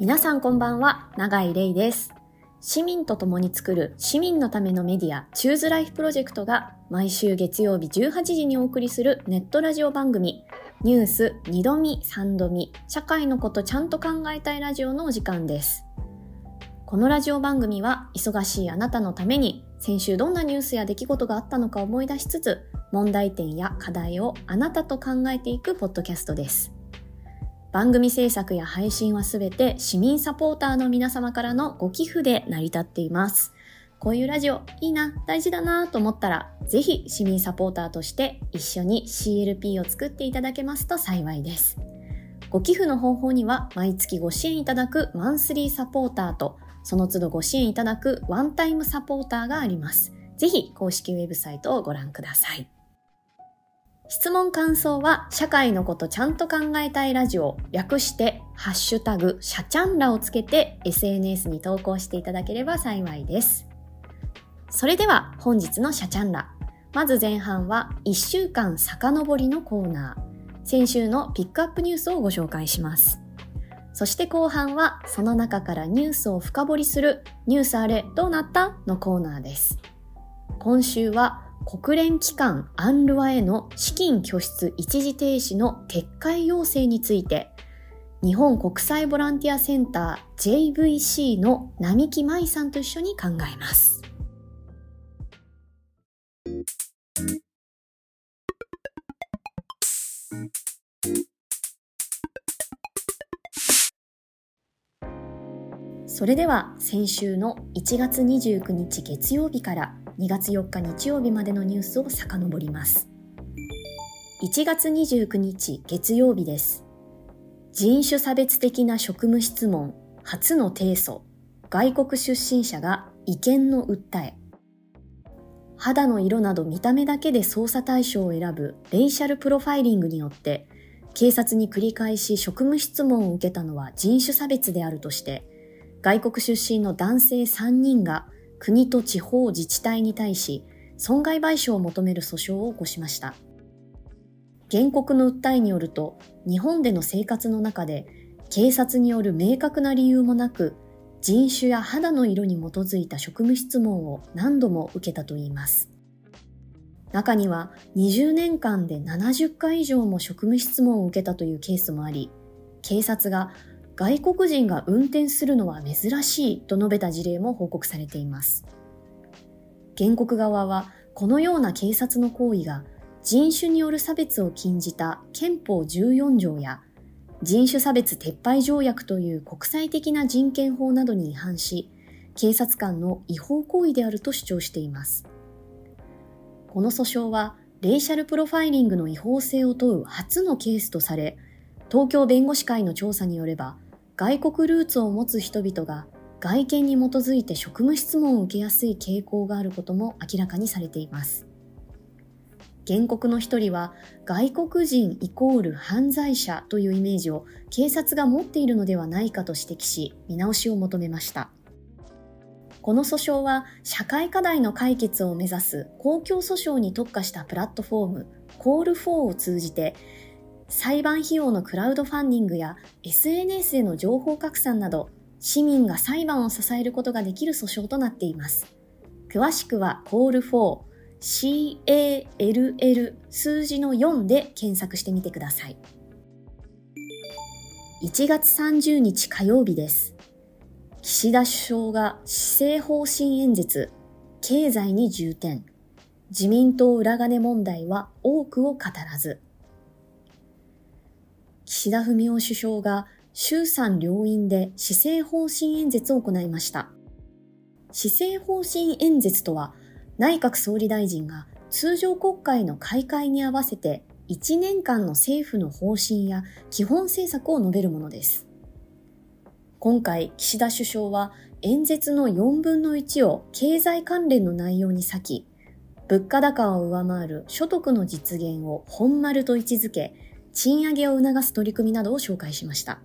皆さんこんばんは、長井玲です。市民と共に作る市民のためのメディア、チューズライフプロジェクトが毎週月曜日18時にお送りするネットラジオ番組、ニュース2度見3度見、社会のことちゃんと考えたいラジオのお時間です。このラジオ番組は忙しいあなたのために先週どんなニュースや出来事があったのか思い出しつつ問題点や課題をあなたと考えていくポッドキャストです。番組制作や配信はすべて市民サポーターの皆様からのご寄付で成り立っています。こういうラジオいいな、大事だなと思ったら、ぜひ市民サポーターとして一緒に CLP を作っていただけますと幸いです。ご寄付の方法には毎月ご支援いただくマンスリーサポーターとその都度ご支援いただくワンタイムサポーターがあります。ぜひ公式ウェブサイトをご覧ください。質問感想は社会のことちゃんと考えたいラジオ略してハッシュタグシャチャンラをつけて SNS に投稿していただければ幸いです。それでは本日のシャチャンラ。まず前半は1週間遡りのコーナー。先週のピックアップニュースをご紹介します。そして後半はその中からニュースを深掘りするニュースあれどうなった？のコーナーです。今週は国連機関アンルワへの資金拠出一時停止の撤回要請について日本国際ボランティアセンター JVC の並木舞さんと一緒に考えます。それでは先週の1月29日月曜日から2月4日日曜日までのニュースを遡ります。1月29日月曜日です。人種差別的な職務質問、初の提訴、外国出身者が意見の訴え、肌の色など見た目だけで捜査対象を選ぶレイシャルプロファイリングによって、警察に繰り返し職務質問を受けたのは人種差別であるとして、外国出身の男性3人が国と地方自治体に対し損害賠償を求める訴訟を起こしました。原告の訴えによると、日本での生活の中で警察による明確な理由もなく、人種や肌の色に基づいた職務質問を何度も受けたといいます。中には20年間で70回以上も職務質問を受けたというケースもあり、警察が外国人が運転するのは珍しいと述べた事例も報告されています。原告側はこのような警察の行為が人種による差別を禁じた憲法14条や人種差別撤廃条約という国際的な人権法などに違反し、警察官の違法行為であると主張しています。この訴訟は、レイシャルプロファイリングの違法性を問う初のケースとされ、東京弁護士会の調査によれば、外国ルーツを持つ人々が外見に基づいて職務質問を受けやすい傾向があることも明らかにされています。原告の一人は外国人イコール犯罪者というイメージを警察が持っているのではないかと指摘し見直しを求めました。この訴訟は社会課題の解決を目指す公共訴訟に特化したプラットフォーム Call4 を通じて裁判費用のクラウドファンディングや SNS への情報拡散など市民が裁判を支えることができる訴訟となっています。詳しくは Call4 CALL 数字の4で検索してみてください。1月30日火曜日です。岸田首相が施政方針演説、経済に重点、自民党裏金問題は多くを語らず、岸田文雄首相が衆参両院で施政方針演説を行いました。施政方針演説とは、内閣総理大臣が通常国会の開会に合わせて1年間の政府の方針や基本政策を述べるものです。今回、岸田首相は演説の4分の1を経済関連の内容に割き、物価高を上回る所得の実現を本丸と位置づけ、賃上げを促す取り組みなどを紹介しました。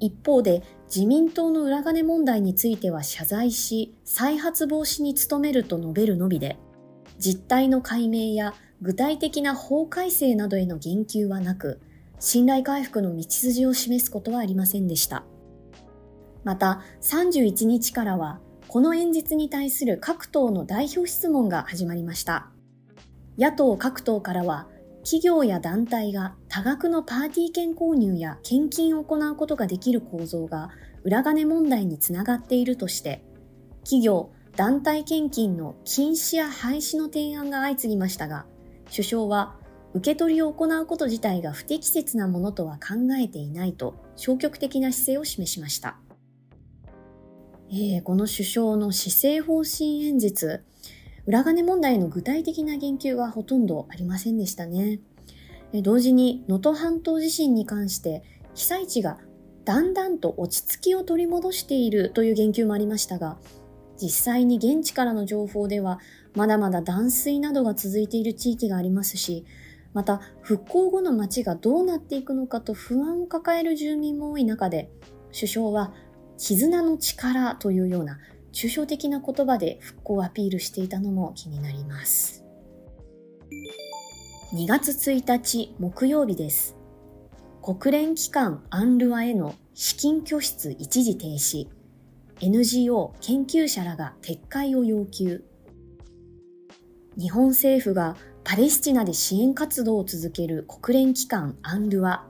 一方で自民党の裏金問題については謝罪し、再発防止に努めると述べるのみで、実態の解明や具体的な法改正などへの言及はなく、信頼回復の道筋を示すことはありませんでした。また31日からはこの演説に対する各党の代表質問が始まりました。野党各党からは企業や団体が多額のパーティー券購入や献金を行うことができる構造が裏金問題につながっているとして、企業、団体献金の禁止や廃止の提案が相次ぎましたが、首相は受け取りを行うこと自体が不適切なものとは考えていないと消極的な姿勢を示しました。えー、この首相の施政方針演説、裏金問題の具体的な言及がほとんどありませんでしたね。同時に能登半島地震に関して被災地がだんだんと落ち着きを取り戻しているという言及もありましたが、実際に現地からの情報ではまだまだ断水などが続いている地域がありますし、また復興後の街がどうなっていくのかと不安を抱える住民も多い中で、首相は絆の力というような抽象的な言葉で復興をアピールしていたのも気になります。2月1日木曜日です。国連機関アンルアへの資金拠出一時停止。NGO 研究者らが撤回を要求。日本政府がパレスチナで支援活動を続ける国連機関アンルア、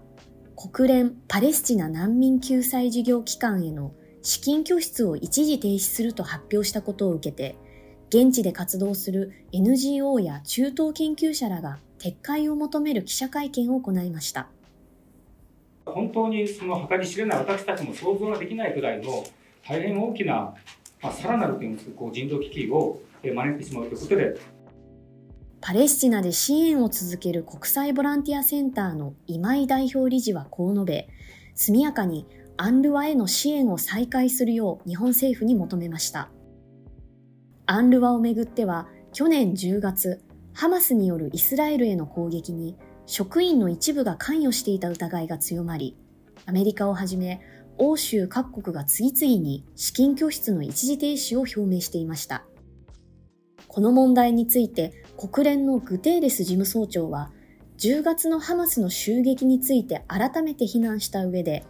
国連パレスチナ難民救済事業機関への資金拠出を一時停止すると発表したことを受けて、現地で活動する NGO や中東研究者らが撤回を求める記者会見を行いました。本当にその計り知れない私たちも想像ができないくらいの大変大きな、まあ、さらなるというんですこう人道危機を招いてしまうということで。パレスチナで支援を続ける国際ボランティアセンターの今井代表理事はこう述べ、速やかにアンルワへの支援を再開するよう日本政府に求めました。アンルワをめぐっては去年10月、ハマスによるイスラエルへの攻撃に職員の一部が関与していた疑いが強まり、アメリカをはじめ欧州各国が次々に資金拠出の一時停止を表明していました。この問題について国連のグテーレス事務総長は10月のハマスの襲撃について改めて非難した上で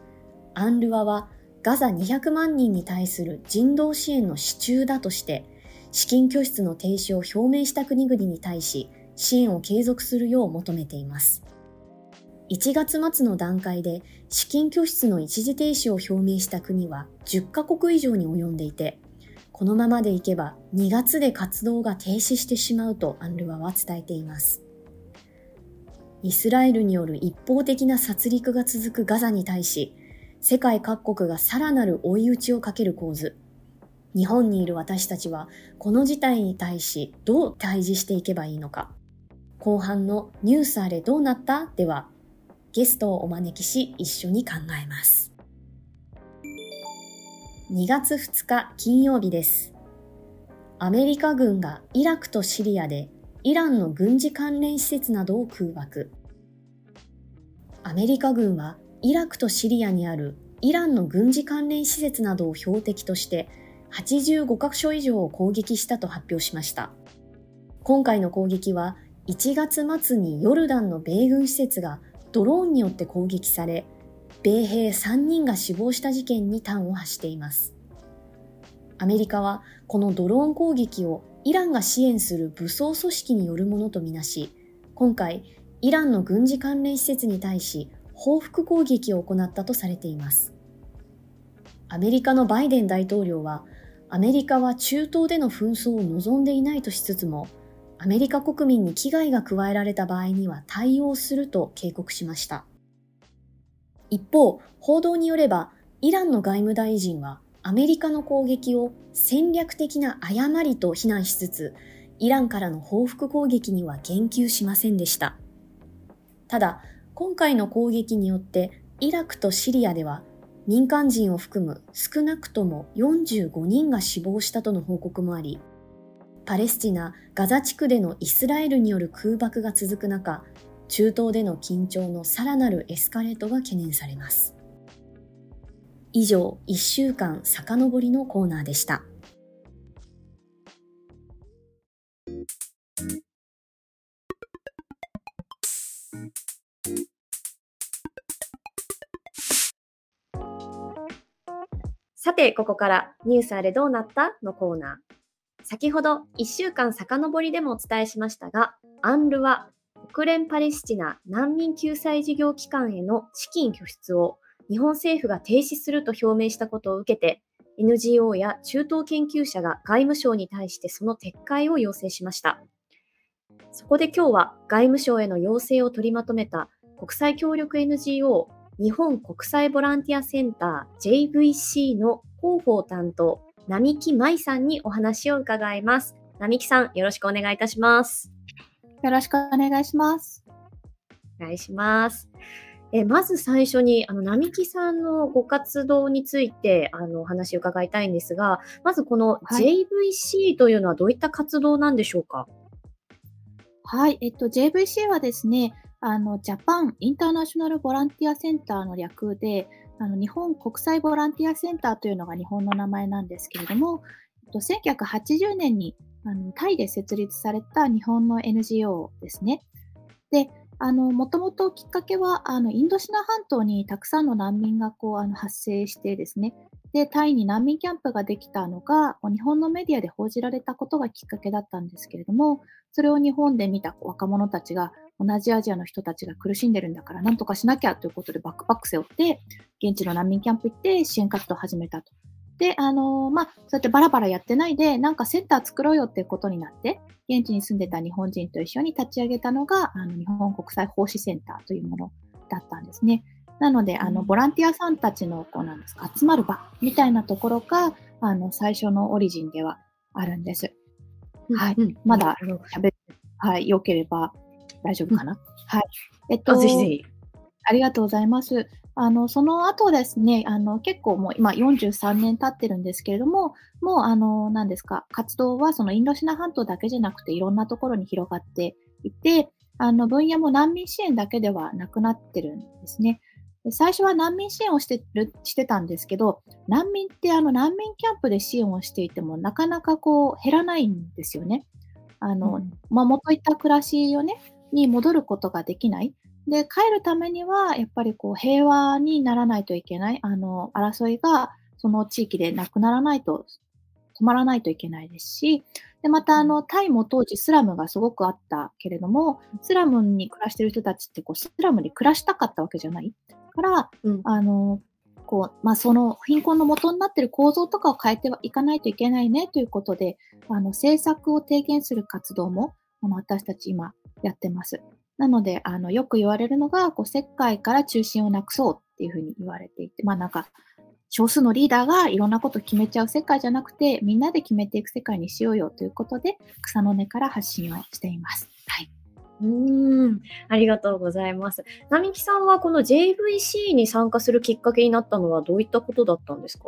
アンルワはガザ200万人に対する人道支援の支柱だとして、資金拠出の停止を表明した国々に対し、支援を継続するよう求めています。1月末の段階で資金拠出の一時停止を表明した国は10カ国以上に及んでいて、このままでいけば2月で活動が停止してしまうとアンルワは伝えています。イスラエルによる一方的な殺戮が続くガザに対し、世界各国がさらなる追い打ちをかける構図。日本にいる私たちは、この事態に対しどう対峙していけばいいのか。後半のニュースあれどうなった？では、ゲストをお招きし一緒に考えます。2月2日金曜日です。アメリカ軍がイラクとシリアでイランの軍事関連施設などを空爆。アメリカ軍はイラクとシリアにあるイランの軍事関連施設などを標的として85カ所以上を攻撃したと発表しました。今回の攻撃は1月末にヨルダンの米軍施設がドローンによって攻撃され、米兵3人が死亡した事件に端を発しています。アメリカはこのドローン攻撃をイランが支援する武装組織によるものとみなし、今回イランの軍事関連施設に対し報復攻撃を行ったとされています。アメリカのバイデン大統領は、アメリカは中東での紛争を望んでいないとしつつも、アメリカ国民に危害が加えられた場合には対応すると警告しました。一方、報道によれば、イランの外務大臣はアメリカの攻撃を戦略的な誤りと非難しつつ、イランからの報復攻撃には言及しませんでした。ただ、今回の攻撃によってイラクとシリアでは民間人を含む少なくとも45人が死亡したとの報告もあり、パレスチナ・ガザ地区でのイスラエルによる空爆が続く中、中東での緊張のさらなるエスカレートが懸念されます。以上、1週間遡りのコーナーでした。さて、ここからニュースあれどうなったのコーナー。先ほど1週間遡りでもお伝えしましたが、アンルは国連パレスチナ難民救済事業機関への資金拠出を日本政府が停止すると表明したことを受けて、NGO や中東研究者が外務省に対してその撤回を要請しました。そこで今日は外務省への要請を取りまとめた国際協力 NGO 日本国際ボランティアセンター JVC の広報担当、並木舞さんにお話を伺います。並木さん、よろしくお願いいたします。よろしくお願いします。お願いします。えまず最初に、あの、並木さんのご活動について、あの、お話を伺いたいんですが、まずこの JVC というのはどういった活動なんでしょうか、はい、えっと、JVC はですね、あの、ジャパンインターナショナルボランティアセンターの略で、あの日本国際ボランティアセンターというのが日本の名前なんですけれども、1980年にあのタイで設立された日本の NGO ですね。で、あの、もともときっかけは、あの、インドシナ半島にたくさんの難民がこう、あの、発生してですね、で、タイに難民キャンプができたのが、日本のメディアで報じられたことがきっかけだったんですけれども、それを日本で見た若者たちが、同じアジアの人たちが苦しんでるんだから、なんとかしなきゃということでバックパック背負って、現地の難民キャンプ行って支援活動を始めたと。で、あのー、まあ、そうやってバラバラやってないで、なんかセンター作ろうよっていうことになって、現地に住んでた日本人と一緒に立ち上げたのが、あの日本国際奉仕センターというものだったんですね。なので、あの、ボランティアさんたちの、こうなんですか、集まる場みたいなところが、あの、最初のオリジンではあるんです。はい。うん、まだ喋って、はい、良ければ大丈夫かな、うん、はい。えっと、ぜひぜひ。ありがとうございます。あの、その後ですね、あの、結構もう今43年経ってるんですけれども、もうあの、何ですか、活動はそのインドシナ半島だけじゃなくていろんなところに広がっていて、あの、分野も難民支援だけではなくなってるんですね。最初は難民支援をしてる、してたんですけど、難民ってあの難民キャンプで支援をしていてもなかなかこう減らないんですよね。あの、うん、まあ、元いた暮らしをね、に戻ることができない。で、帰るためには、やっぱりこう、平和にならないといけない、あの、争いが、その地域でなくならないと、止まらないといけないですし、で、また、あの、タイも当時スラムがすごくあったけれども、スラムに暮らしてる人たちって、こう、スラムに暮らしたかったわけじゃないから、うん、あの、こう、まあ、その貧困の元になっている構造とかを変えてはいかないといけないねということで、あの、政策を提言する活動も、あの、私たち今やってます。なので、あの、よく言われるのが、こう、世界から中心をなくそうっていうふうに言われていて、まあなんか、少数のリーダーがいろんなことを決めちゃう世界じゃなくて、みんなで決めていく世界にしようよということで、草の根から発信をしています。はい。うん、ありがとうございます。並木さんはこの JVC に参加するきっかけになったのはどういったことだったんですか？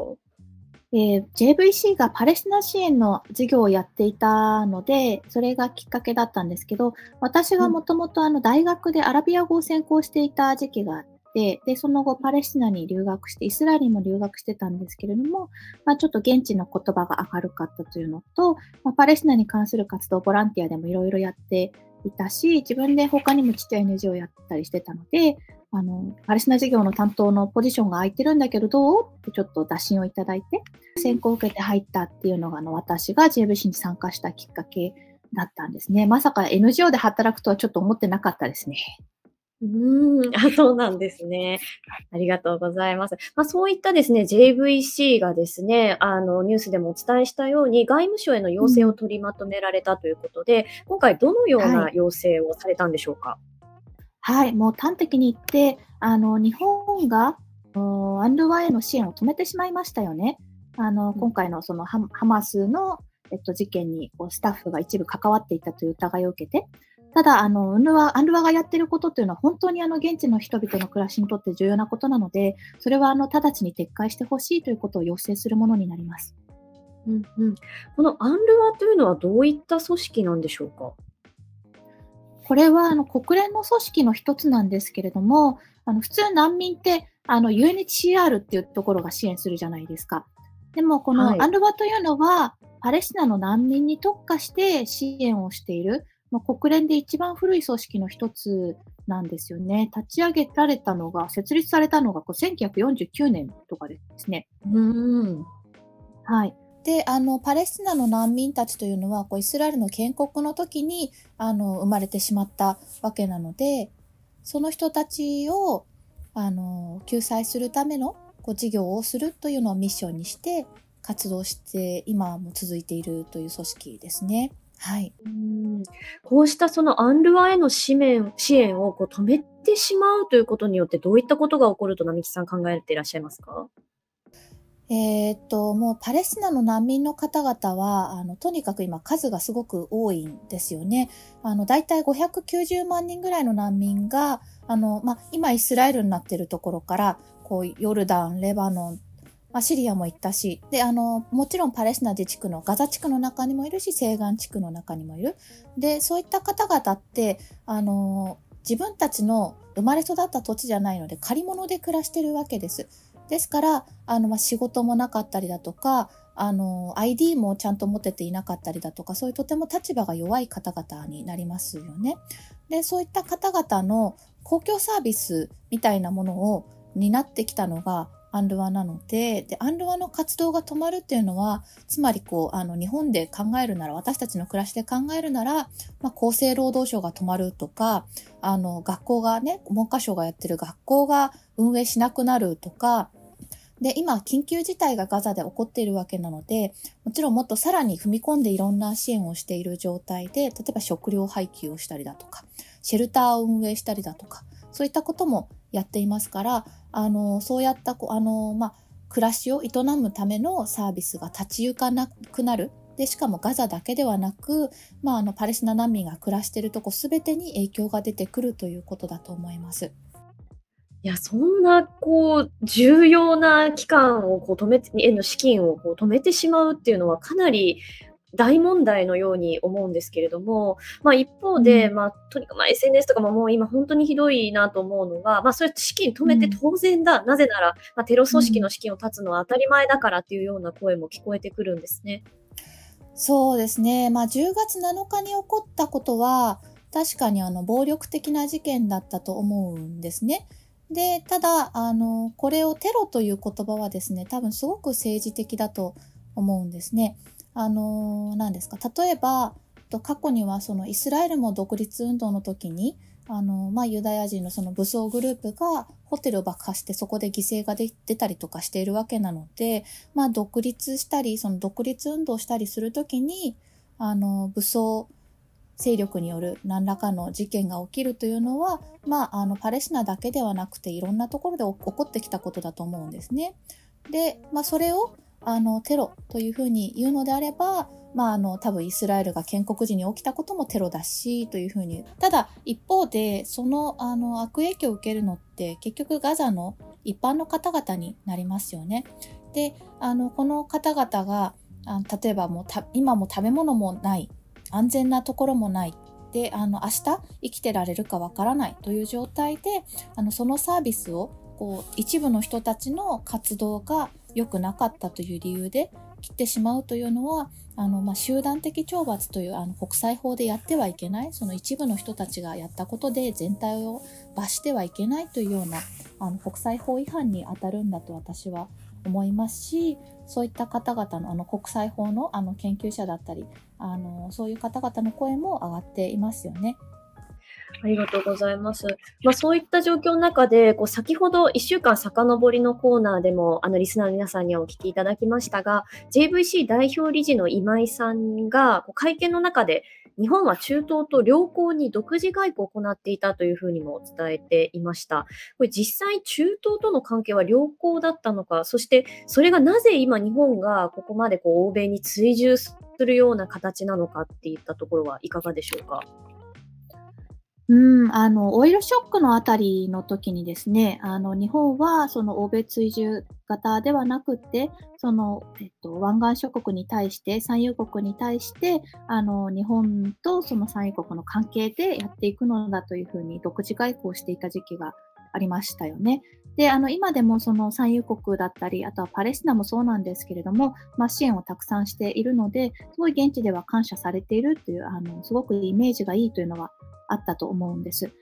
えー、JVC がパレスチナ支援の事業をやっていたので、それがきっかけだったんですけど、私がもともと大学でアラビア語を専攻していた時期があって、で、その後パレスチナに留学して、イスラエルにも留学してたんですけれども、まあ、ちょっと現地の言葉が明るかったというのと、まあ、パレスチナに関する活動、ボランティアでもいろいろやっていたし、自分で他にもちっちゃい NGO をやったりしてたので、あの、パレスチナ事業の担当のポジションが空いてるんだけどどう？ってちょっと打診をいただいて、選考を受けて入ったっていうのが、あの、私が JVC に参加したきっかけだったんですね。まさか NGO で働くとはちょっと思ってなかったですね。うん、あ、そうなんですね。ありがとうございます。まあ、そういったですね、JVC がですね、あの、ニュースでもお伝えしたように、外務省への要請を取りまとめられたということで、うん、今回どのような要請をされたんでしょうか、はいはい、もう端的に言って、あの日本がアンドワへの支援を止めてしまいましたよね。あの今回のそのハマスの、えっと、事件にこうスタッフが一部関わっていたという疑いを受けて、ただ、あの、アンルワ、アンルワがやっていることというのは本当にあの、現地の人々の暮らしにとって重要なことなので、それはあの、直ちに撤回してほしいということを要請するものになります。うんうん、このアンルワというのはどういった組織なんでしょうか？これはあの国連の組織の一つなんですけれども、あの普通難民ってあの UNHCR っていうところが支援するじゃないですか。でもこのアンルバというのは、はい、パレスチナの難民に特化して支援をしている、まあ、国連で一番古い組織の一つなんですよね。立ち上げられたのが、設立されたのがこう1949年とかですね。うんはい。で、あの、パレスチナの難民たちというのは、こう、イスラエルの建国の時に、あの、生まれてしまったわけなので、その人たちを、あの、救済するための、こう、事業をするというのをミッションにして、活動して、今も続いているという組織ですね。はい。うんこうしたそのアンルワへの支援支援をこう止めてしまうということによって、どういったことが起こると並木さん考えていらっしゃいますか？えー、っと、もうパレスチナの難民の方々は、あの、とにかく今数がすごく多いんですよね。あの、大体590万人ぐらいの難民が、あの、まあ、今イスラエルになっているところから、こう、ヨルダン、レバノン、まあ、シリアも行ったし、で、あの、もちろんパレスチナ自治区のガザ地区の中にもいるし、西岸地区の中にもいる。で、そういった方々って、あの、自分たちの生まれ育った土地じゃないので、借り物で暮らしてるわけです。ですから、あの、まあ、仕事もなかったりだとか、あの、ID もちゃんと持てていなかったりだとか、そういうとても立場が弱い方々になりますよね。で、そういった方々の公共サービスみたいなものを担ってきたのが、アンルワなので、で、アンルワの活動が止まるっていうのは、つまりこう、あの、日本で考えるなら、私たちの暮らしで考えるなら、まあ、厚生労働省が止まるとか、あの、学校がね、文科省がやってる学校が運営しなくなるとか、で、今、緊急事態がガザで起こっているわけなので、もちろんもっとさらに踏み込んでいろんな支援をしている状態で、例えば食料配給をしたりだとか、シェルターを運営したりだとか、そういったこともやっていますから、あの、そうやった、あの、まあ、暮らしを営むためのサービスが立ち行かなくなる。で、しかもガザだけではなく、まあ、あの、パレスチナ難民が暮らしているとこすべてに影響が出てくるということだと思います。いや、そんな、こう、重要な期間をこう止めて、への資金をこう止めてしまうっていうのはかなり大問題のように思うんですけれども、まあ一方で、うん、まあとにかくまあ SNS とかももう今本当にひどいなと思うのが、まあそれ資金止めて当然だ。うん、なぜなら、まあテロ組織の資金を断つのは当たり前だからっていうような声も聞こえてくるんですね。そうですね。まあ10月7日に起こったことは、確かにあの暴力的な事件だったと思うんですね。で、ただ、あの、これをテロという言葉はですね、多分すごく政治的だと思うんですね。あの、何ですか？例えば、過去にはそのイスラエルも独立運動の時に、あの、まあ、ユダヤ人のその武装グループがホテルを爆破してそこで犠牲が出たりとかしているわけなので、まあ、独立したり、その独立運動したりするときに、あの、武装勢力による何らかの事件が起きるというのは、まあ、あのパレスチナだけではなくていろんなところで起こってきたことだと思うんですね。で、まあ、それをあのテロというふうに言うのであれば、まあ、あの多分イスラエルが建国時に起きたこともテロだしというふうにただ一方でそのあの悪影響を受けるのって結局ガザの一般の方々になりますよね。であのこの方々があ例えばもう今も食べ物もない安全なところもない。で、あの、明日生きてられるかわからないという状態で、あの、そのサービスを、こう、一部の人たちの活動が良くなかったという理由で切ってしまうというのは、あの、まあ、集団的懲罰というあの国際法でやってはいけない、その一部の人たちがやったことで全体を罰してはいけないというような、あの、国際法違反に当たるんだと私は思いますし、そういった方々のあの国際法のあの研究者だったり、あのそういう方々の声も上がっていますよね。ありがとうございます。まあ、そういった状況の中で、こう先ほど1週間遡りのコーナーでも、あのリスナーの皆さんにはお聞きいただきましたが、JVC 代表理事の今井さんがこう会見の中で、日本は中東と良好に独自外交を行っていたというふうにも伝えていました。これ実際中東との関係は良好だったのか、そしてそれがなぜ今日本がここまでこう欧米に追従するような形なのかっていったところはいかがでしょうか？うん、あの、オイルショックのあたりの時にですね、あの、日本はその欧米追従型ではなくて、その、えっと、湾岸諸国に対して、産油国に対して、あの、日本とその産油国の関係でやっていくのだというふうに独自外交をしていた時期がありましたよね。で、あの、今でもその産油国だったり、あとはパレスチナもそうなんですけれども、まあ、支援をたくさんしているので、すごい現地では感謝されているという、あの、すごくイメージがいいというのはあったと思うんです。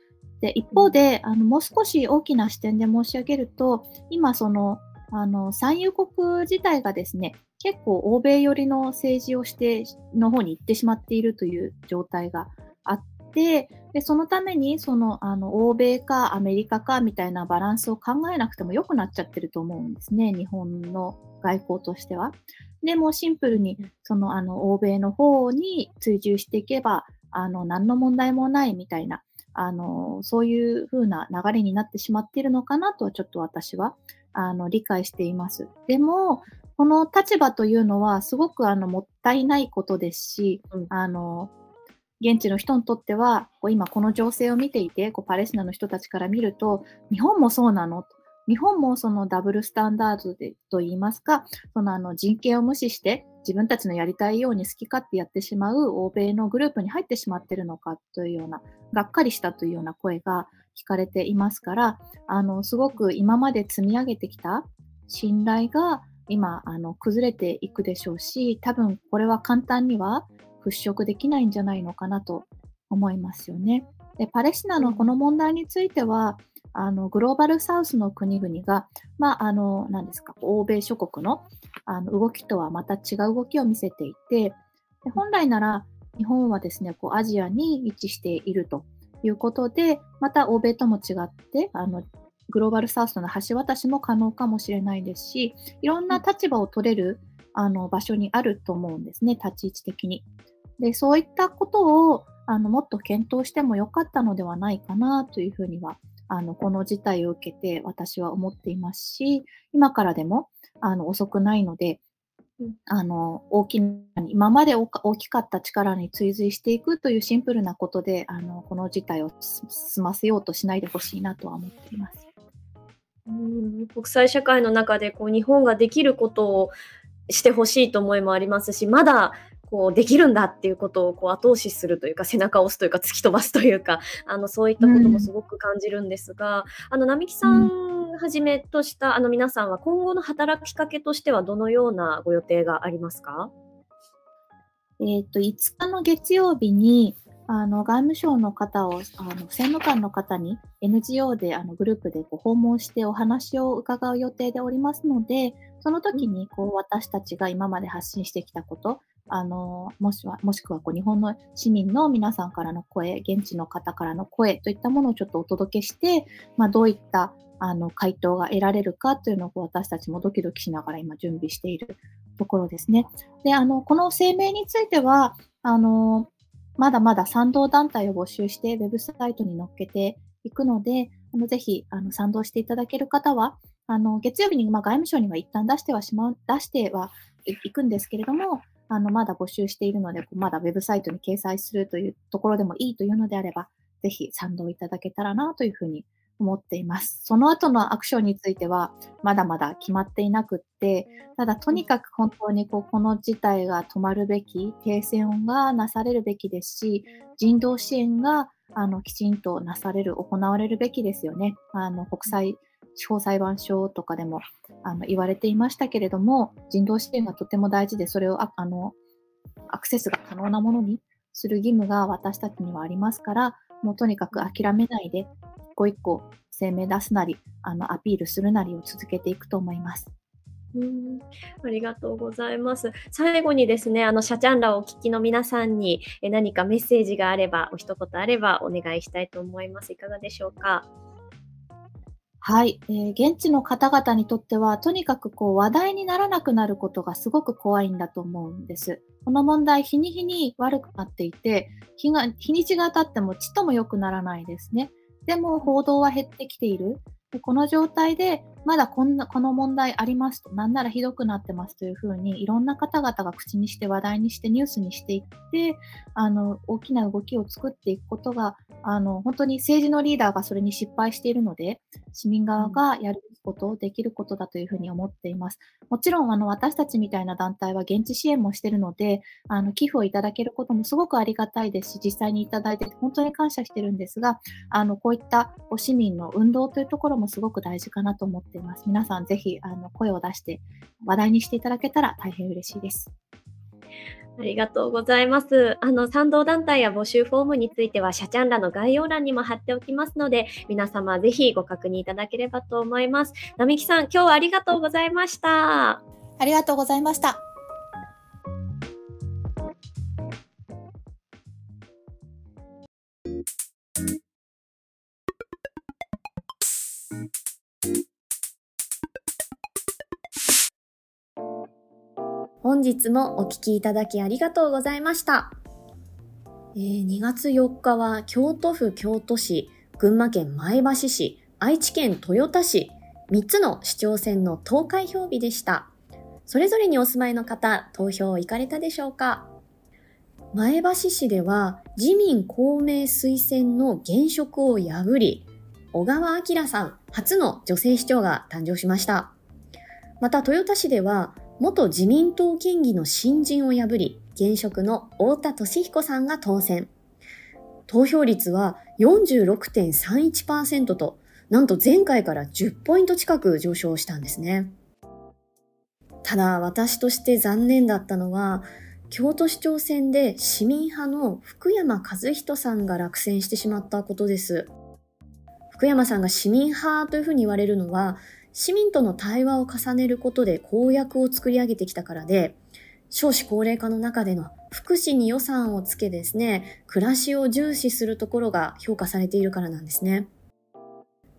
で、一方で、あの、もう少し大きな視点で申し上げると、今、その、あの、産油国自体がですね、結構欧米寄りの政治をしての方に行ってしまっているという状態があって、でそのためにそのあの欧米かアメリカかみたいなバランスを考えなくても良くなっちゃってると思うんですね、日本の外交としては。でもシンプルにそのあの欧米の方に追従していけばあの何の問題もないみたいなあのそういう風な流れになってしまっているのかなとはちょっと私はあの理解しています。でもこの立場というのはすごくあのもったいないことですし、うん、あの現地の人にとってはこう今この情勢を見ていてこうパレスチナの人たちから見ると日本もそうなの？日本もそのダブルスタンダードでと言いますかそのあの人権を無視して自分たちのやりたいように好き勝手やってしまう欧米のグループに入ってしまっているのかというようながっかりしたというような声が聞かれていますからあのすごく今まで積み上げてきた信頼が今あの崩れていくでしょうし多分これは簡単には払拭できないんじゃないのかなと思いますよね。でパレスチナのこの問題については、あのグローバルサウスの国々が、まあ、あの何ですか欧米諸国のあの動きとはまた違う動きを見せていてで本来なら日本はですねこうアジアに位置しているということでまた欧米とも違ってあのグローバルサウスの橋渡しも可能かもしれないですしいろんな立場を取れるあの場所にあると思うんですね立ち位置的に。でそういったことをあのもっと検討してもよかったのではないかなというふうにはあのこの事態を受けて私は思っていますし今からでもあの遅くないので、あの大きな今まで大きかった力に追随していくというシンプルなことであのこの事態を済ませようとしないでほしいなとは思っています。うん国際社会の中でこう日本ができることをしてほしいと思いもありますしまだこうできるんだっていうことをこう後押しするというか背中を押すというか突き飛ばすというか あのそういったこともすごく感じるんですが、うん、あの並木さんはじめとしたあの皆さんは今後の働きかけとしてはどのようなご予定がありますか？えっ、と5日の月曜日にあの外務省の方をあの政務官の方に NGO であのグループでこう訪問してお話を伺う予定でおりますのでその時にこう私たちが今まで発信してきたことあのもしはもしくはこう日本の市民の皆さんからの声、現地の方からの声といったものをちょっとお届けして、まあ、どういったあの回答が得られるかというのを私たちもドキドキしながら今準備しているところですね。で、あの、この声明については、あの、まだまだ賛同団体を募集してウェブサイトに載っけていくので、あのぜひあの賛同していただける方は、あの月曜日に、まあ、外務省には一旦出してはしま、出してはいくんですけれども、あの、まだ募集しているので、まだウェブサイトに掲載するというところでもいいというのであれば、ぜひ賛同いただけたらなというふうに思っています。その後のアクションについては、まだまだ決まっていなくって、ただとにかく本当にこうこの事態が止まるべき、停戦がなされるべきですし、人道支援があのきちんとなされる、行われるべきですよね。あの国際司法裁判所とかでもあの言われていましたけれども、人道支援がとても大事で、それをああのアクセスが可能なものにする義務が私たちにはありますから、もうとにかく諦めないで、一個一個声明出すなり、あのアピールするなりを続けていくと思います。うんありがとうございます。最後にですね、あの、シャチャンラをお聞きの皆さんに何かメッセージがあれば、お一言あればお願いしたいと思います。いかがでしょうか？はい、えー、現地の方々にとっては、とにかくこう話題にならなくなることがすごく怖いんだと思うんです。この問題、日に日に悪くなっていて、日が日にちが経ってもちっとも良くならないですね。でも報道は減ってきている。でこの状態で、まだこんな、この問題ありますと、なんならひどくなってますというふうに、いろんな方々が口にして話題にしてニュースにしていって、あの、大きな動きを作っていくことが、あの、本当に政治のリーダーがそれに失敗しているので、市民側がやることを、できることだというふうに思っています。もちろん、あの、私たちみたいな団体は現地支援もしているので、あの、寄付をいただけることもすごくありがたいですし、実際にいただいて本当に感謝してるんですが、あの、こういった市民の運動というところもすごく大事かなと思っています。皆さんぜひ、あの、声を出して話題にしていただけたら大変嬉しいです。ありがとうございます。あの、賛同団体や募集フォームについては、シャチャンラの概要欄にも貼っておきますので、皆様ぜひご確認いただければと思います。並木さん、今日はありがとうございました。ありがとうございました。本日もお聞きいただきありがとうございました。えー2月4日は京都府京都市、群馬県前橋市、愛知県豊田市、3つの市長選の投開票日でした。それぞれにお住まいの方、投票行かれたでしょうか？前橋市では自民公明推薦の現職を破り、小川明さん初の女性市長が誕生しました。また豊田市では元自民党県議の新人を破り、現職の太田俊彦さんが当選。投票率は46.31%と、なんと前回から10ポイント近く上昇したんですね。ただ私として残念だったのは、京都市長選で市民派の福山和人さんが落選してしまったことです。福山さんが市民派というふうに言われるのは、市民との対話を重ねることで公約を作り上げてきたからで、少子高齢化の中での福祉に予算をつけですね、暮らしを重視するところが評価されているからなんですね。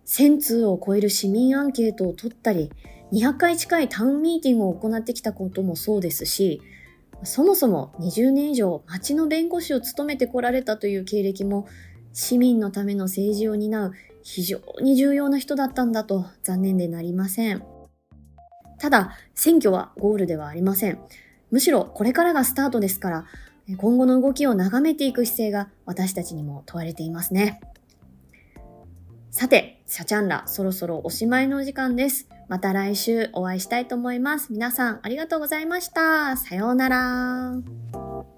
1000通を超える市民アンケートを取ったり、200回近いタウンミーティングを行ってきたこともそうですし、そもそも20年以上町の弁護士を務めてこられたという経歴も市民のための政治を担う非常に重要な人だったんだと残念でなりません。ただ、選挙はゴールではありません。むしろこれからがスタートですから、今後の動きを眺めていく姿勢が私たちにも問われていますね。さて、シャチャンラ、そろそろおしまいのお時間です。また来週お会いしたいと思います。皆さんありがとうございました。さようなら。